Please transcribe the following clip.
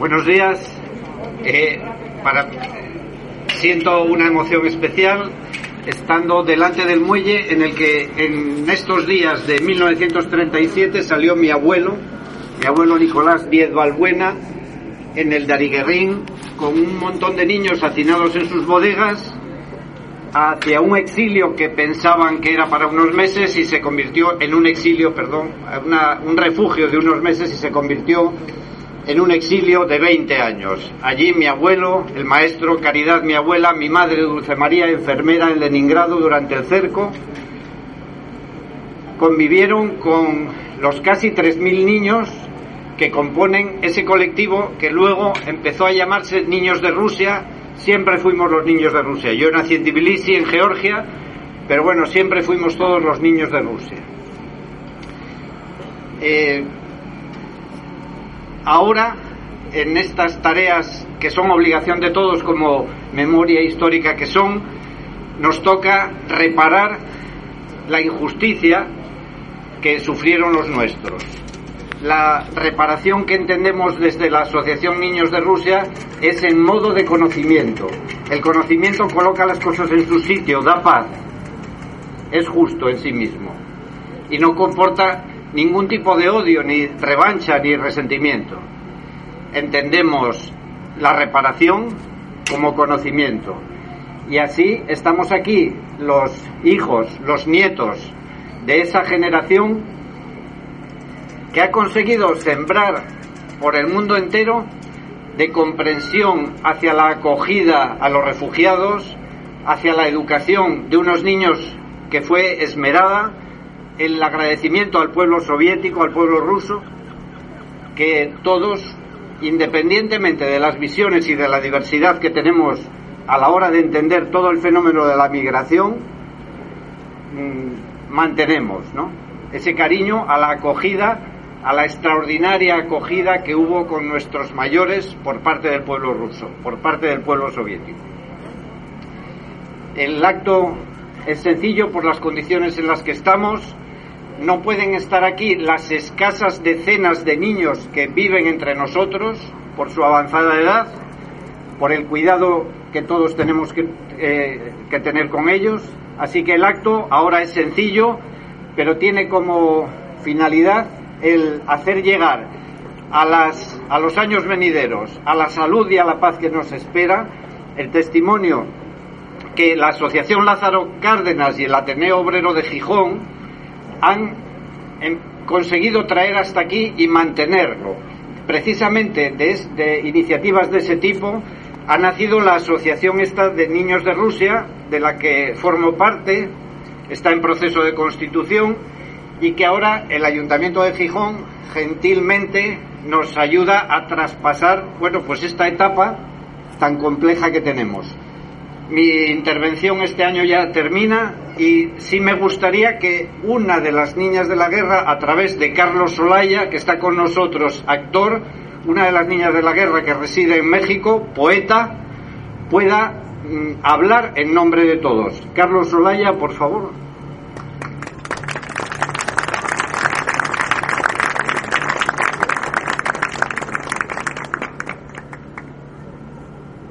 Buenos días. Eh, para, siento una emoción especial estando delante del muelle en el que en estos días de 1937 salió mi abuelo, mi abuelo Nicolás Diez Balbuena, en el Dariguerrín con un montón de niños hacinados en sus bodegas hacia un exilio que pensaban que era para unos meses y se convirtió en un exilio, perdón, un refugio de unos meses y se convirtió en un exilio de 20 años. Allí mi abuelo, el maestro Caridad, mi abuela, mi madre Dulce María, enfermera en Leningrado durante el cerco, convivieron con los casi 3.000 niños que componen ese colectivo que luego empezó a llamarse Niños de Rusia. Siempre fuimos los niños de Rusia. Yo nací en Tbilisi, en Georgia, pero bueno, siempre fuimos todos los niños de Rusia. Eh, ahora, en estas tareas que son obligación de todos como memoria histórica que son, nos toca reparar la injusticia que sufrieron los nuestros. La reparación que entendemos desde la Asociación Niños de Rusia es en modo de conocimiento. El conocimiento coloca las cosas en su sitio, da paz, es justo en sí mismo y no comporta ningún tipo de odio, ni revancha, ni resentimiento. Entendemos la reparación como conocimiento. Y así estamos aquí, los hijos, los nietos de esa generación que ha conseguido sembrar por el mundo entero de comprensión hacia la acogida a los refugiados, hacia la educación de unos niños que fue esmerada, el agradecimiento al pueblo soviético, al pueblo ruso, que todos, independientemente de las visiones y de la diversidad que tenemos a la hora de entender todo el fenómeno de la migración, mm, mantenemos, ¿no? Ese cariño a la acogida, a la extraordinaria acogida que hubo con nuestros mayores por parte del pueblo ruso, por parte del pueblo soviético. El acto es sencillo por las condiciones en las que estamos, no pueden estar aquí las escasas decenas de niños que viven entre nosotros por su avanzada edad, por el cuidado que todos tenemos que, eh, que, tener con ellos. Así que el acto ahora es sencillo, pero tiene como finalidad el hacer llegar a, las, a los años venideros, a la salud y a la paz que nos espera, el testimonio que la Asociación Lázaro Cárdenas y el Ateneo Obrero de Gijón han em, conseguido traer hasta aquí y mantenerlo. Precisamente de, iniciativas de ese tipo ha nacido la Asociación esta de Niños de Rusia, de la que formo parte, está en proceso de constitución y que ahora el Ayuntamiento de Gijón gentilmente nos ayuda a traspasar, bueno, pues esta etapa tan compleja que tenemos. Mi intervención este año ya termina y sí me gustaría que una de las niñas de la guerra, a través de Carlos Solaya, que está con nosotros, actor, una de las niñas de la guerra que reside en México, poeta, pueda mm, hablar en nombre de todos. Carlos Solaya, por favor.